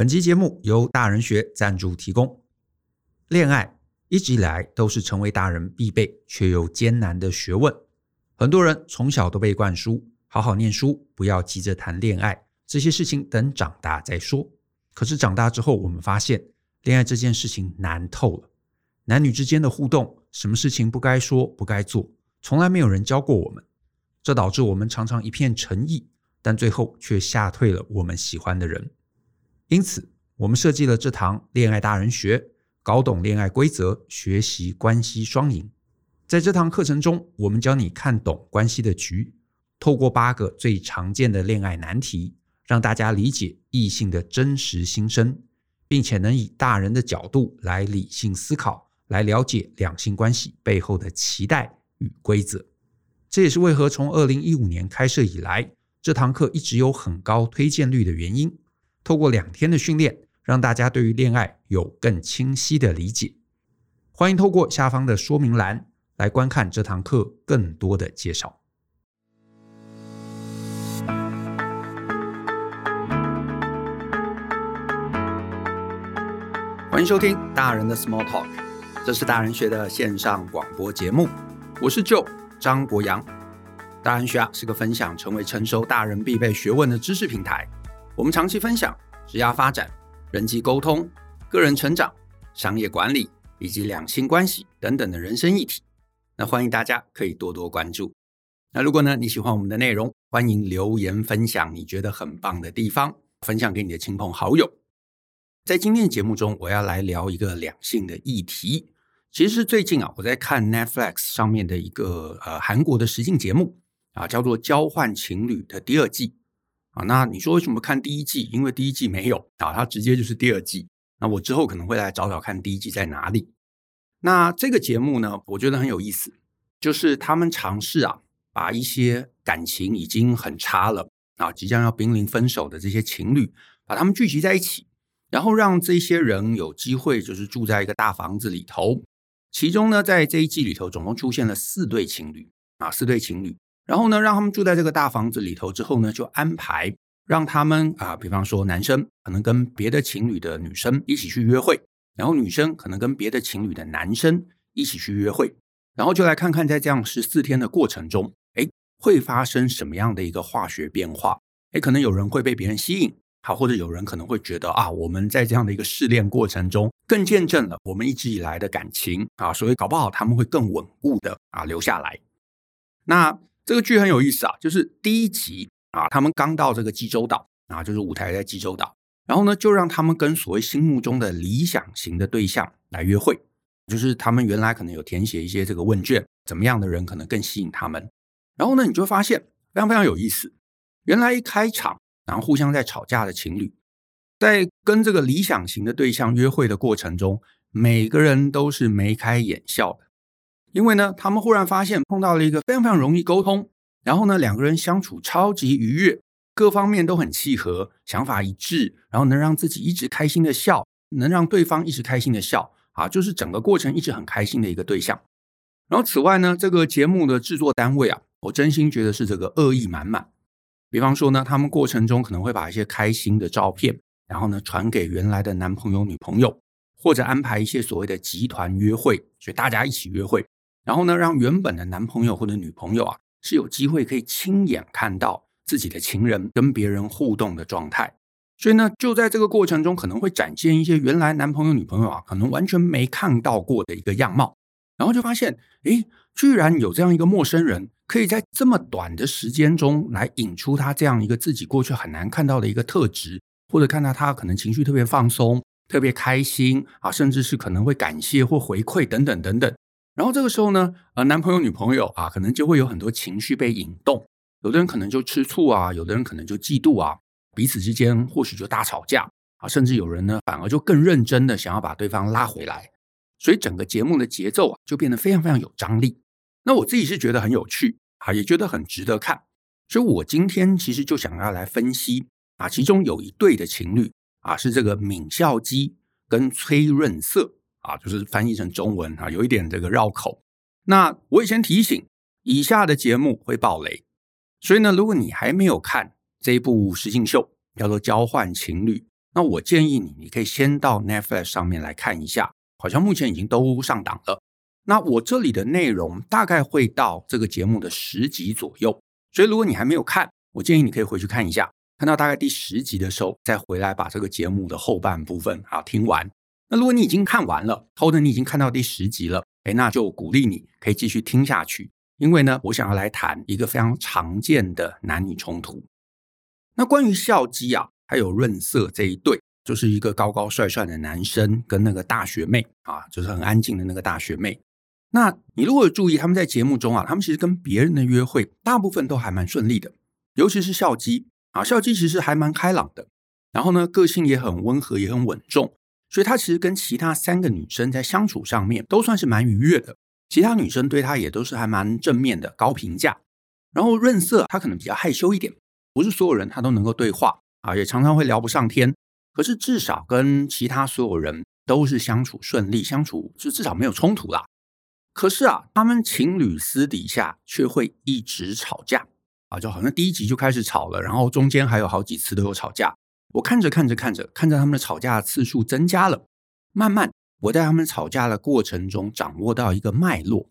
本期节目由大人学赞助提供。恋爱一直以来都是成为大人必备却又艰难的学问。很多人从小都被灌输好好念书，不要急着谈恋爱，这些事情等长大再说。可是长大之后，我们发现恋爱这件事情难透了。男女之间的互动，什么事情不该说不该做，从来没有人教过我们。这导致我们常常一片诚意，但最后却吓退了我们喜欢的人。因此，我们设计了这堂恋爱大人学。搞懂恋爱规则，学习关系双赢。在这堂课程中，我们教你看懂关系的局，透过八个最常见的恋爱难题，让大家理解异性的真实心声，并且能以大人的角度来理性思考，来了解两性关系背后的期待与规则。这也是为何从二零一五年开设以来，这堂课一直有很高推荐率的原因。透过两天的训练。让大家对于恋爱有更清晰的理解。欢迎透过下方的说明栏来观看这堂课更多的介绍。欢迎收听大人的 Small Talk，这是大人学的线上广播节目。我是 Joe 张国阳。大人学啊是个分享成为成熟大人必备学问的知识平台。我们长期分享职业发展。人际沟通、个人成长、商业管理以及两性关系等等的人生议题，那欢迎大家可以多多关注。那如果呢你喜欢我们的内容，欢迎留言分享你觉得很棒的地方，分享给你的亲朋好友。在今天的节目中，我要来聊一个两性的议题。其实最近啊，我在看 Netflix 上面的一个呃韩国的实境节目啊，叫做《交换情侣》的第二季。啊，那你说为什么看第一季？因为第一季没有啊，它直接就是第二季。那我之后可能会来找找看第一季在哪里。那这个节目呢，我觉得很有意思，就是他们尝试啊，把一些感情已经很差了啊，即将要濒临分手的这些情侣，把他们聚集在一起，然后让这些人有机会就是住在一个大房子里头。其中呢，在这一季里头，总共出现了四对情侣啊，四对情侣。然后呢，让他们住在这个大房子里头之后呢，就安排让他们啊，比方说男生可能跟别的情侣的女生一起去约会，然后女生可能跟别的情侣的男生一起去约会，然后就来看看在这样十四天的过程中，哎，会发生什么样的一个化学变化？哎，可能有人会被别人吸引，好，或者有人可能会觉得啊，我们在这样的一个试炼过程中，更见证了我们一直以来的感情啊，所以搞不好他们会更稳固的啊留下来。那。这个剧很有意思啊，就是第一集啊，他们刚到这个济州岛啊，就是舞台在济州岛，然后呢，就让他们跟所谓心目中的理想型的对象来约会，就是他们原来可能有填写一些这个问卷，怎么样的人可能更吸引他们，然后呢，你就会发现非常非常有意思，原来一开场，然后互相在吵架的情侣，在跟这个理想型的对象约会的过程中，每个人都是眉开眼笑的。因为呢，他们忽然发现碰到了一个非常非常容易沟通，然后呢，两个人相处超级愉悦，各方面都很契合，想法一致，然后能让自己一直开心的笑，能让对方一直开心的笑，啊，就是整个过程一直很开心的一个对象。然后此外呢，这个节目的制作单位啊，我真心觉得是这个恶意满满。比方说呢，他们过程中可能会把一些开心的照片，然后呢，传给原来的男朋友女朋友，或者安排一些所谓的集团约会，所以大家一起约会。然后呢，让原本的男朋友或者女朋友啊，是有机会可以亲眼看到自己的情人跟别人互动的状态。所以呢，就在这个过程中，可能会展现一些原来男朋友、女朋友啊，可能完全没看到过的一个样貌。然后就发现，诶，居然有这样一个陌生人，可以在这么短的时间中来引出他这样一个自己过去很难看到的一个特质，或者看到他可能情绪特别放松、特别开心啊，甚至是可能会感谢或回馈等等等等。然后这个时候呢，呃，男朋友、女朋友啊，可能就会有很多情绪被引动，有的人可能就吃醋啊，有的人可能就嫉妒啊，彼此之间或许就大吵架啊，甚至有人呢，反而就更认真的想要把对方拉回来，所以整个节目的节奏啊，就变得非常非常有张力。那我自己是觉得很有趣啊，也觉得很值得看，所以我今天其实就想要来分析啊，其中有一对的情侣啊，是这个闵孝基跟崔润色。啊，就是翻译成中文啊，有一点这个绕口。那我也先提醒，以下的节目会爆雷，所以呢，如果你还没有看这一部实境秀，叫做《交换情侣》，那我建议你，你可以先到 Netflix 上面来看一下，好像目前已经都上档了。那我这里的内容大概会到这个节目的十集左右，所以如果你还没有看，我建议你可以回去看一下，看到大概第十集的时候，再回来把这个节目的后半部分啊听完。那如果你已经看完了，或者你已经看到第十集了，哎，那就鼓励你可以继续听下去，因为呢，我想要来谈一个非常常见的男女冲突。那关于孝基啊，还有润色这一对，就是一个高高帅帅的男生跟那个大学妹啊，就是很安静的那个大学妹。那你如果有注意，他们在节目中啊，他们其实跟别人的约会，大部分都还蛮顺利的。尤其是孝基啊，孝基其实还蛮开朗的，然后呢，个性也很温和，也很稳重，所以他其实跟其他三个女生在相处上面都算是蛮愉悦的。其他女生对他也都是还蛮正面的，高评价。然后润色他可能比较害羞一点，不是所有人他都能够对话啊，也常常会聊不上天。可是至少跟其他所有人都是相处顺利，相处就至少没有冲突啦。可是啊，他们情侣私底下却会一直吵架啊，就好像第一集就开始吵了，然后中间还有好几次都有吵架。我看着看着看着，看着他们的吵架次数增加了，慢慢我在他们吵架的过程中掌握到一个脉络。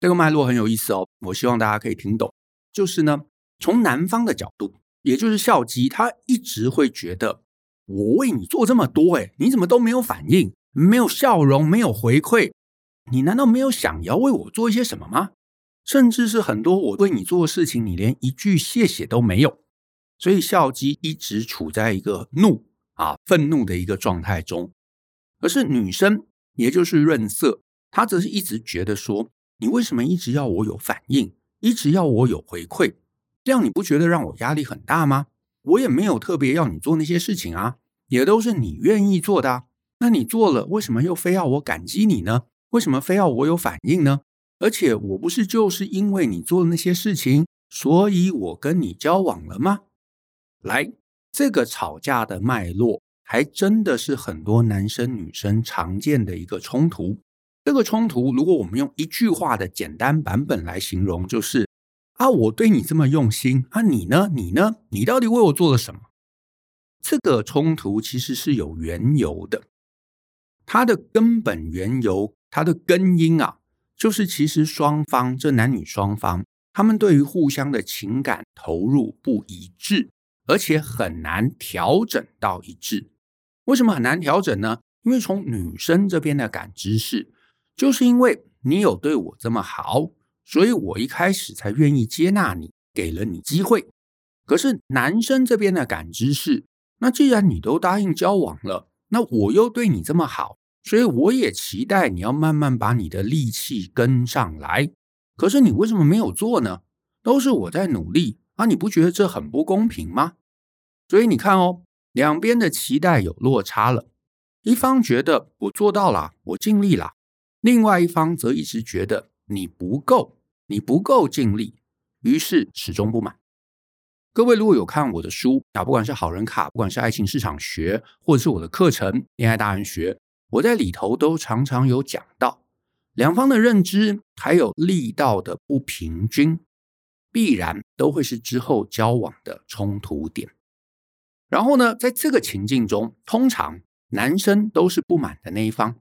这个脉络很有意思哦，我希望大家可以听懂。就是呢，从男方的角度，也就是孝基，他一直会觉得我为你做这么多，诶，你怎么都没有反应，没有笑容，没有回馈。你难道没有想要为我做一些什么吗？甚至是很多我为你做的事情，你连一句谢谢都没有。所以孝基一直处在一个怒啊、愤怒的一个状态中。可是女生，也就是润色，她则是一直觉得说：你为什么一直要我有反应，一直要我有回馈？这样你不觉得让我压力很大吗？我也没有特别要你做那些事情啊，也都是你愿意做的啊。那你做了，为什么又非要我感激你呢？为什么非要我有反应呢？而且我不是就是因为你做了那些事情，所以我跟你交往了吗？来，这个吵架的脉络，还真的是很多男生女生常见的一个冲突。这个冲突，如果我们用一句话的简单版本来形容，就是啊，我对你这么用心，啊，你呢？你呢？你到底为我做了什么？这个冲突其实是有缘由的，它的根本缘由。它的根因啊，就是其实双方这男女双方，他们对于互相的情感投入不一致，而且很难调整到一致。为什么很难调整呢？因为从女生这边的感知是，就是因为你有对我这么好，所以我一开始才愿意接纳你，给了你机会。可是男生这边的感知是，那既然你都答应交往了，那我又对你这么好。所以我也期待你要慢慢把你的力气跟上来，可是你为什么没有做呢？都是我在努力啊，你不觉得这很不公平吗？所以你看哦，两边的期待有落差了，一方觉得我做到了，我尽力了，另外一方则一直觉得你不够，你不够尽力，于是始终不满。各位如果有看我的书啊，不管是好人卡，不管是爱情市场学，或者是我的课程恋爱大人学。我在里头都常常有讲到，两方的认知还有力道的不平均，必然都会是之后交往的冲突点。然后呢，在这个情境中，通常男生都是不满的那一方。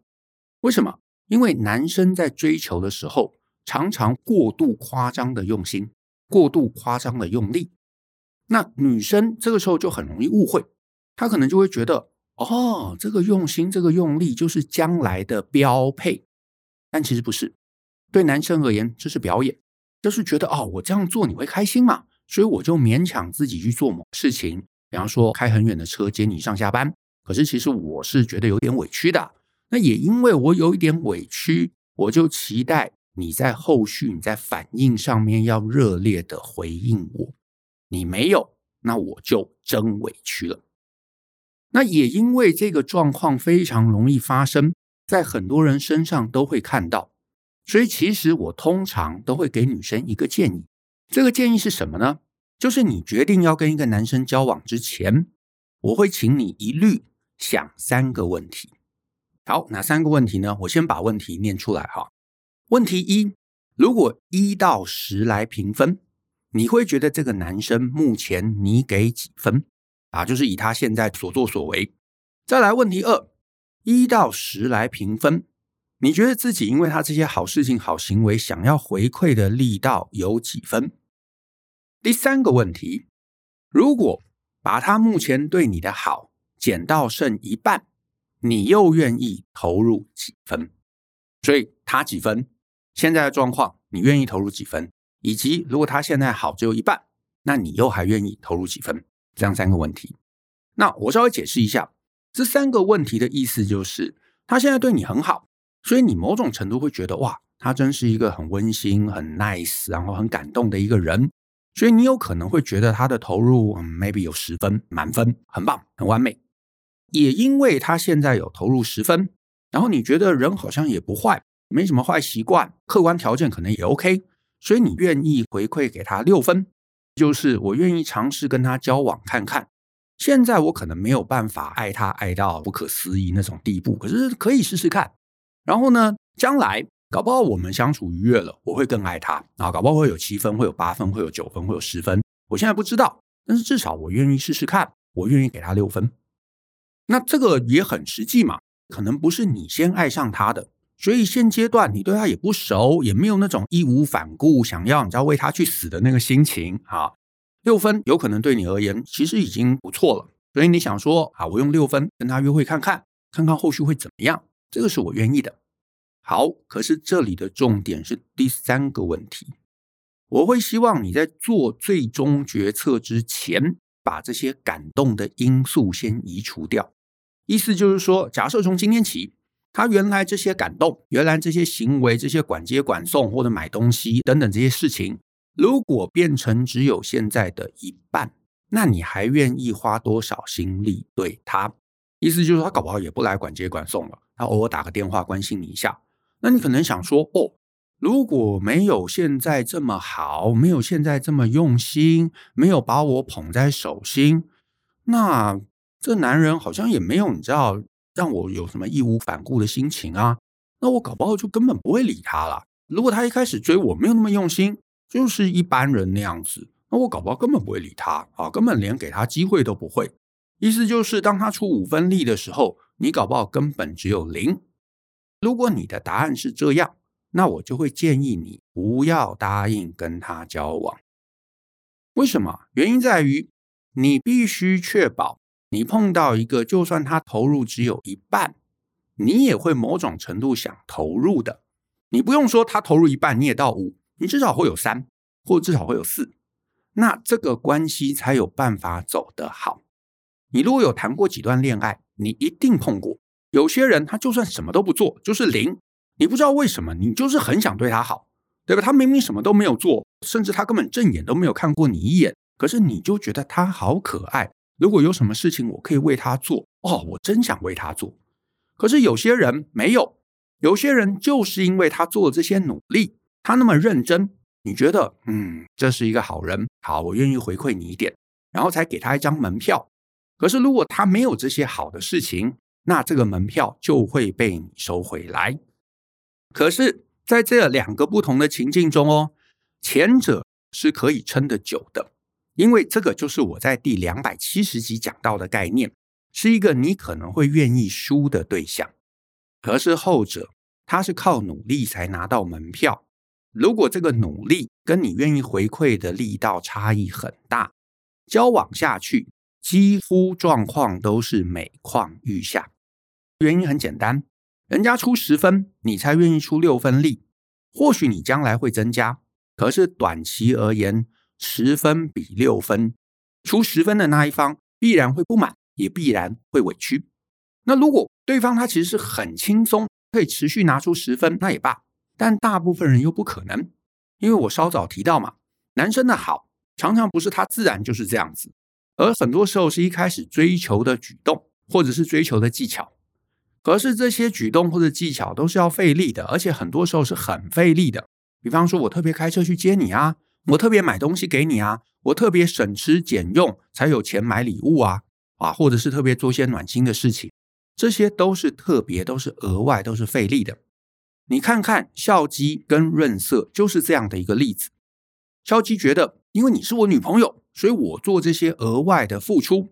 为什么？因为男生在追求的时候，常常过度夸张的用心，过度夸张的用力。那女生这个时候就很容易误会，她可能就会觉得。哦，这个用心，这个用力，就是将来的标配。但其实不是，对男生而言，这是表演，就是觉得哦，我这样做你会开心嘛，所以我就勉强自己去做某事情，比方说开很远的车接你上下班。可是其实我是觉得有点委屈的。那也因为我有一点委屈，我就期待你在后续你在反应上面要热烈的回应我。你没有，那我就真委屈了。那也因为这个状况非常容易发生，在很多人身上都会看到，所以其实我通常都会给女生一个建议。这个建议是什么呢？就是你决定要跟一个男生交往之前，我会请你一律想三个问题。好，哪三个问题呢？我先把问题念出来哈。问题一：如果一到十来评分，你会觉得这个男生目前你给几分？啊，就是以他现在所作所为，再来问题二，一到十来评分，你觉得自己因为他这些好事情、好行为，想要回馈的力道有几分？第三个问题，如果把他目前对你的好减到剩一半，你又愿意投入几分？所以他几分？现在的状况，你愿意投入几分？以及如果他现在好只有一半，那你又还愿意投入几分？这样三个问题。那我稍微解释一下，这三个问题的意思就是，他现在对你很好，所以你某种程度会觉得哇，他真是一个很温馨、很 nice，然后很感动的一个人。所以你有可能会觉得他的投入，嗯，maybe 有十分，满分，很棒，很完美。也因为他现在有投入十分，然后你觉得人好像也不坏，没什么坏习惯，客观条件可能也 OK，所以你愿意回馈给他六分，就是我愿意尝试跟他交往看看。现在我可能没有办法爱他爱到不可思议那种地步，可是可以试试看。然后呢，将来搞不好我们相处愉悦了，我会更爱他啊，搞不好会有七分，会有八分，会有九分，会有十分。我现在不知道，但是至少我愿意试试看，我愿意给他六分。那这个也很实际嘛，可能不是你先爱上他的，所以现阶段你对他也不熟，也没有那种义无反顾想要你知道为他去死的那个心情啊。六分有可能对你而言其实已经不错了，所以你想说啊，我用六分跟他约会看看，看看后续会怎么样，这个是我愿意的。好，可是这里的重点是第三个问题，我会希望你在做最终决策之前，把这些感动的因素先移除掉。意思就是说，假设从今天起，他原来这些感动，原来这些行为，这些管接管送或者买东西等等这些事情。如果变成只有现在的一半，那你还愿意花多少心力对他？意思就是，他搞不好也不来管接管送了，他偶尔打个电话关心你一下。那你可能想说，哦，如果没有现在这么好，没有现在这么用心，没有把我捧在手心，那这男人好像也没有你知道让我有什么义无反顾的心情啊。那我搞不好就根本不会理他了。如果他一开始追我没有那么用心。就是一般人那样子，那我搞不好根本不会理他啊，根本连给他机会都不会。意思就是，当他出五分力的时候，你搞不好根本只有零。如果你的答案是这样，那我就会建议你不要答应跟他交往。为什么？原因在于你必须确保，你碰到一个就算他投入只有一半，你也会某种程度想投入的。你不用说他投入一半，你也到五。你至少会有三，或至少会有四，那这个关系才有办法走得好。你如果有谈过几段恋爱，你一定碰过有些人，他就算什么都不做，就是零，你不知道为什么，你就是很想对他好，对吧？他明明什么都没有做，甚至他根本正眼都没有看过你一眼，可是你就觉得他好可爱。如果有什么事情我可以为他做，哦，我真想为他做。可是有些人没有，有些人就是因为他做了这些努力。他那么认真，你觉得，嗯，这是一个好人，好，我愿意回馈你一点，然后才给他一张门票。可是如果他没有这些好的事情，那这个门票就会被你收回来。可是在这两个不同的情境中哦，前者是可以撑得久的，因为这个就是我在第两百七十集讲到的概念，是一个你可能会愿意输的对象。可是后者，他是靠努力才拿到门票。如果这个努力跟你愿意回馈的力道差异很大，交往下去几乎状况都是每况愈下。原因很简单，人家出十分，你才愿意出六分力。或许你将来会增加，可是短期而言，十分比六分，出十分的那一方必然会不满，也必然会委屈。那如果对方他其实是很轻松，可以持续拿出十分，那也罢。但大部分人又不可能，因为我稍早提到嘛，男生的好常常不是他自然就是这样子，而很多时候是一开始追求的举动，或者是追求的技巧。可是这些举动或者技巧都是要费力的，而且很多时候是很费力的。比方说，我特别开车去接你啊，我特别买东西给你啊，我特别省吃俭用才有钱买礼物啊，啊，或者是特别做些暖心的事情，这些都是特别，都是额外，都是费力的。你看看孝基跟润色就是这样的一个例子。孝基觉得，因为你是我女朋友，所以我做这些额外的付出。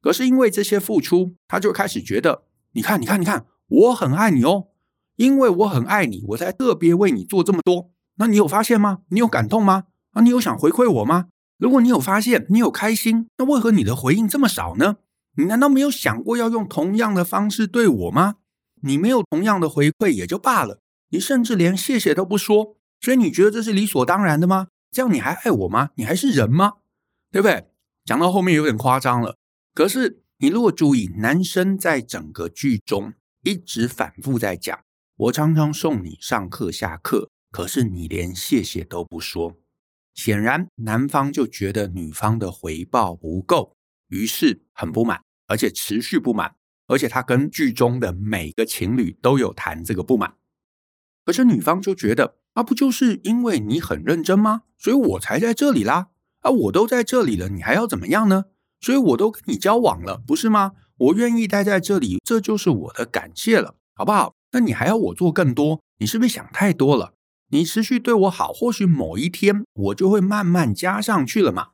可是因为这些付出，他就开始觉得，你看，你看，你看，我很爱你哦，因为我很爱你，我才特别为你做这么多。那你有发现吗？你有感动吗？啊，你有想回馈我吗？如果你有发现，你有开心，那为何你的回应这么少呢？你难道没有想过要用同样的方式对我吗？你没有同样的回馈也就罢了，你甚至连谢谢都不说，所以你觉得这是理所当然的吗？这样你还爱我吗？你还是人吗？对不对？讲到后面有点夸张了。可是你如果注意，男生在整个剧中一直反复在讲：“我常常送你上课下课，可是你连谢谢都不说。”显然，男方就觉得女方的回报不够，于是很不满，而且持续不满。而且他跟剧中的每个情侣都有谈这个不满，可是女方就觉得啊，不就是因为你很认真吗？所以我才在这里啦。啊，我都在这里了，你还要怎么样呢？所以我都跟你交往了，不是吗？我愿意待在这里，这就是我的感谢了，好不好？那你还要我做更多？你是不是想太多了？你持续对我好，或许某一天我就会慢慢加上去了嘛。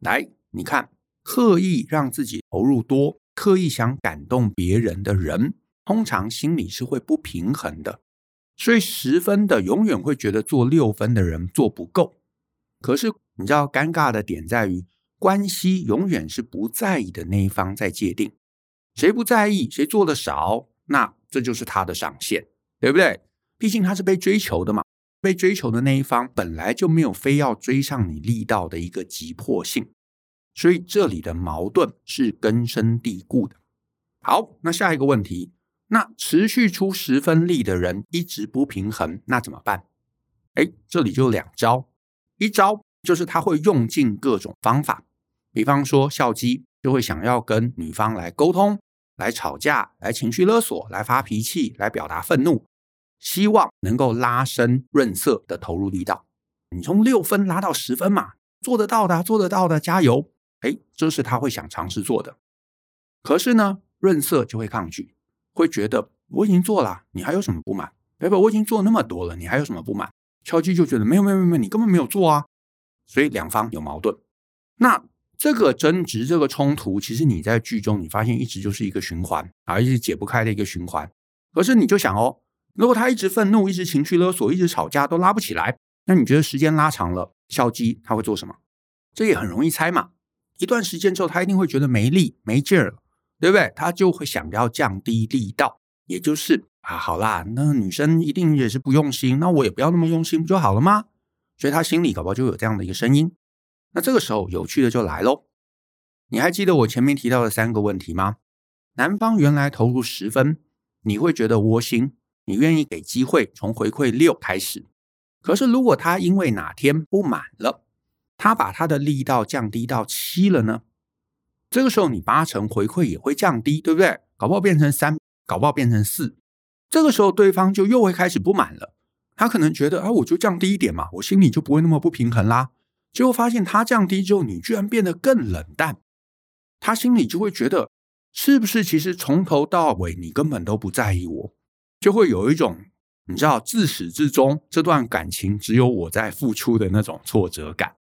来，你看，刻意让自己投入多。刻意想感动别人的人，通常心里是会不平衡的，所以十分的永远会觉得做六分的人做不够。可是你知道尴尬的点在于，关系永远是不在意的那一方在界定，谁不在意，谁做的少，那这就是他的上限，对不对？毕竟他是被追求的嘛，被追求的那一方本来就没有非要追上你力道的一个急迫性。所以这里的矛盾是根深蒂固的。好，那下一个问题，那持续出十分力的人一直不平衡，那怎么办？哎，这里就两招，一招就是他会用尽各种方法，比方说孝基就会想要跟女方来沟通、来吵架、来情绪勒索、来发脾气、来表达愤怒，希望能够拉伸润色的投入力道。你从六分拉到十分嘛，做得到的，做得到的，加油！哎，这是他会想尝试做的，可是呢，润色就会抗拒，会觉得我已经做了，你还有什么不满？对吧？我已经做那么多了，你还有什么不满？敲击就觉得没有没有没有，你根本没有做啊，所以两方有矛盾。那这个争执、这个冲突，其实你在剧中你发现一直就是一个循环啊，一直解不开的一个循环。可是你就想哦，如果他一直愤怒、一直情绪勒索、一直吵架都拉不起来，那你觉得时间拉长了，孝基他会做什么？这也很容易猜嘛。一段时间之后，他一定会觉得没力、没劲儿了，对不对？他就会想要降低力道，也就是啊，好啦，那女生一定也是不用心，那我也不要那么用心，不就好了吗？所以他心里搞不好就有这样的一个声音。那这个时候，有趣的就来喽。你还记得我前面提到的三个问题吗？男方原来投入十分，你会觉得窝心，你愿意给机会从回馈六开始。可是如果他因为哪天不满了，他把他的力道降低到七了呢？这个时候你八成回馈也会降低，对不对？搞不好变成三，搞不好变成四。这个时候对方就又会开始不满了。他可能觉得啊，我就降低一点嘛，我心里就不会那么不平衡啦。结果发现他降低之后，你居然变得更冷淡，他心里就会觉得，是不是其实从头到尾你根本都不在意我？就会有一种你知道自始至终这段感情只有我在付出的那种挫折感。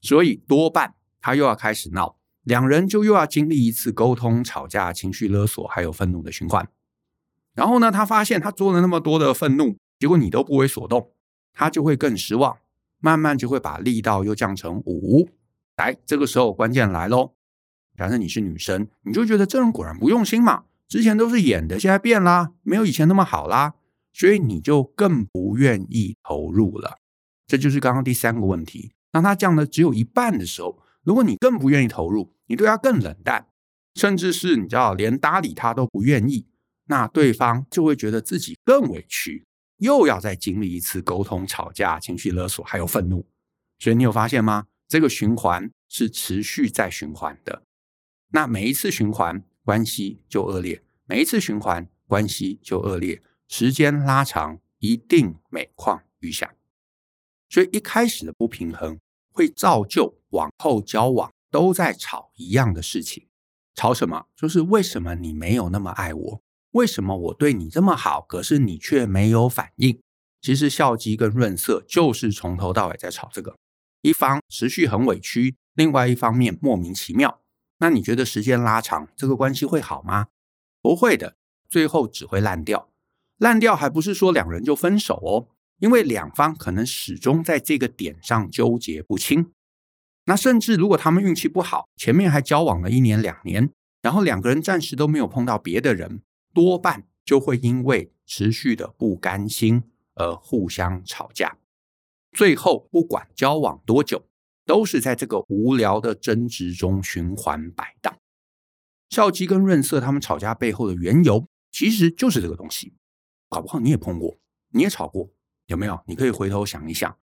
所以多半他又要开始闹，两人就又要经历一次沟通、吵架、情绪勒索，还有愤怒的循环。然后呢，他发现他做了那么多的愤怒，结果你都不为所动，他就会更失望，慢慢就会把力道又降成五。来，这个时候关键来喽。假设你是女生，你就觉得这人果然不用心嘛，之前都是演的，现在变啦，没有以前那么好啦，所以你就更不愿意投入了。这就是刚刚第三个问题。当他降的只有一半的时候，如果你更不愿意投入，你对他更冷淡，甚至是你知道连搭理他都不愿意，那对方就会觉得自己更委屈，又要再经历一次沟通、吵架、情绪勒索，还有愤怒。所以你有发现吗？这个循环是持续在循环的。那每一次循环，关系就恶劣；每一次循环，关系就恶劣。时间拉长，一定每况愈下。所以一开始的不平衡会造就往后交往都在吵一样的事情，吵什么？就是为什么你没有那么爱我？为什么我对你这么好，可是你却没有反应？其实孝基跟润色就是从头到尾在吵这个，一方持续很委屈，另外一方面莫名其妙。那你觉得时间拉长，这个关系会好吗？不会的，最后只会烂掉。烂掉还不是说两人就分手哦，因为两方可能始终在这个点上纠结不清。那甚至如果他们运气不好，前面还交往了一年两年，然后两个人暂时都没有碰到别的人，多半就会因为持续的不甘心而互相吵架。最后不管交往多久，都是在这个无聊的争执中循环摆荡。孝基跟润色他们吵架背后的缘由，其实就是这个东西。搞不好你也碰过，你也吵过，有没有？你可以回头想一想。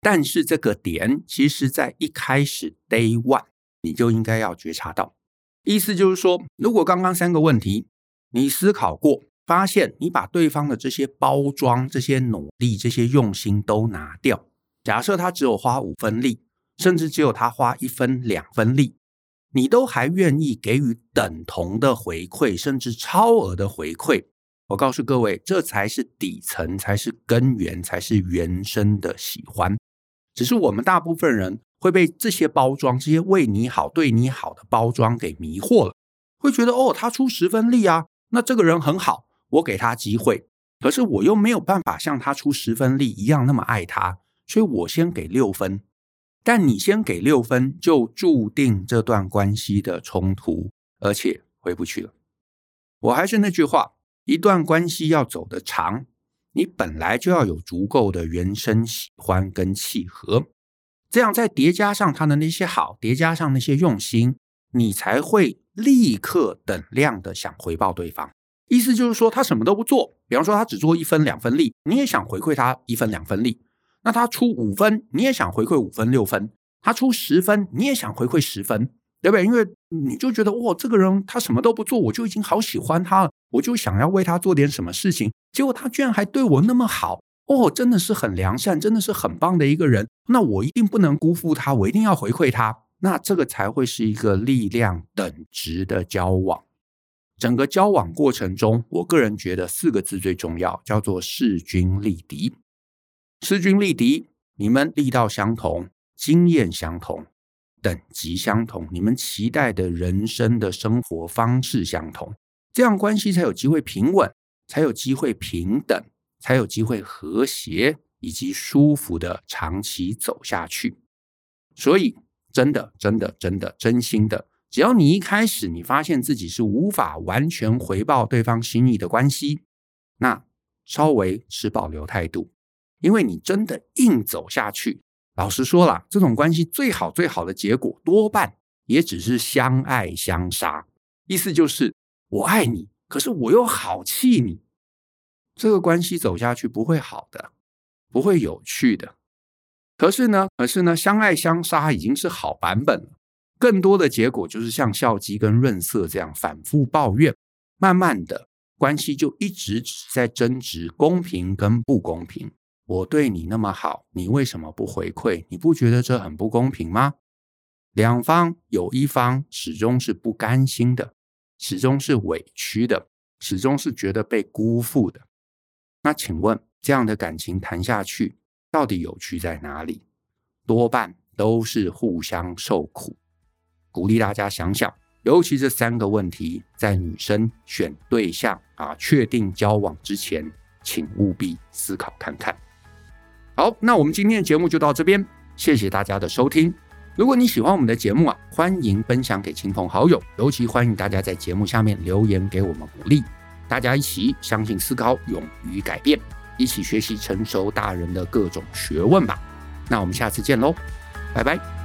但是这个点，其实在一开始 day one 你就应该要觉察到。意思就是说，如果刚刚三个问题你思考过，发现你把对方的这些包装、这些努力、这些用心都拿掉，假设他只有花五分力，甚至只有他花一分、两分力。你都还愿意给予等同的回馈，甚至超额的回馈，我告诉各位，这才是底层，才是根源，才是原生的喜欢。只是我们大部分人会被这些包装、这些为你好、对你好的包装给迷惑了，会觉得哦，他出十分力啊，那这个人很好，我给他机会。可是我又没有办法像他出十分力一样那么爱他，所以我先给六分。但你先给六分，就注定这段关系的冲突，而且回不去了。我还是那句话，一段关系要走得长，你本来就要有足够的原生喜欢跟契合，这样再叠加上他的那些好，叠加上那些用心，你才会立刻等量的想回报对方。意思就是说，他什么都不做，比方说他只做一分两分力，你也想回馈他一分两分力。那他出五分，你也想回馈五分六分；他出十分，你也想回馈十分，对不对？因为你就觉得哇，这个人他什么都不做，我就已经好喜欢他了，我就想要为他做点什么事情。结果他居然还对我那么好，哦，真的是很良善，真的是很棒的一个人。那我一定不能辜负他，我一定要回馈他。那这个才会是一个力量等值的交往。整个交往过程中，我个人觉得四个字最重要，叫做势均力敌。势均力敌，你们力道相同，经验相同，等级相同，你们期待的人生的生活方式相同，这样关系才有机会平稳，才有机会平等，才有机会和谐以及舒服的长期走下去。所以，真的，真的，真的，真心的，只要你一开始你发现自己是无法完全回报对方心意的关系，那稍微持保留态度。因为你真的硬走下去，老实说了，这种关系最好最好的结果多半也只是相爱相杀。意思就是我爱你，可是我又好气你，这个关系走下去不会好的，不会有趣的。可是呢，可是呢，相爱相杀已经是好版本了。更多的结果就是像孝基跟润色这样反复抱怨，慢慢的关系就一直在争执公平跟不公平。我对你那么好，你为什么不回馈？你不觉得这很不公平吗？两方有一方始终是不甘心的，始终是委屈的，始终是觉得被辜负的。那请问，这样的感情谈下去，到底有趣在哪里？多半都是互相受苦。鼓励大家想想，尤其这三个问题，在女生选对象啊、确定交往之前，请务必思考看看。好，那我们今天的节目就到这边，谢谢大家的收听。如果你喜欢我们的节目啊，欢迎分享给亲朋好友，尤其欢迎大家在节目下面留言给我们鼓励。大家一起相信、思考、勇于改变，一起学习成熟大人的各种学问吧。那我们下次见喽，拜拜。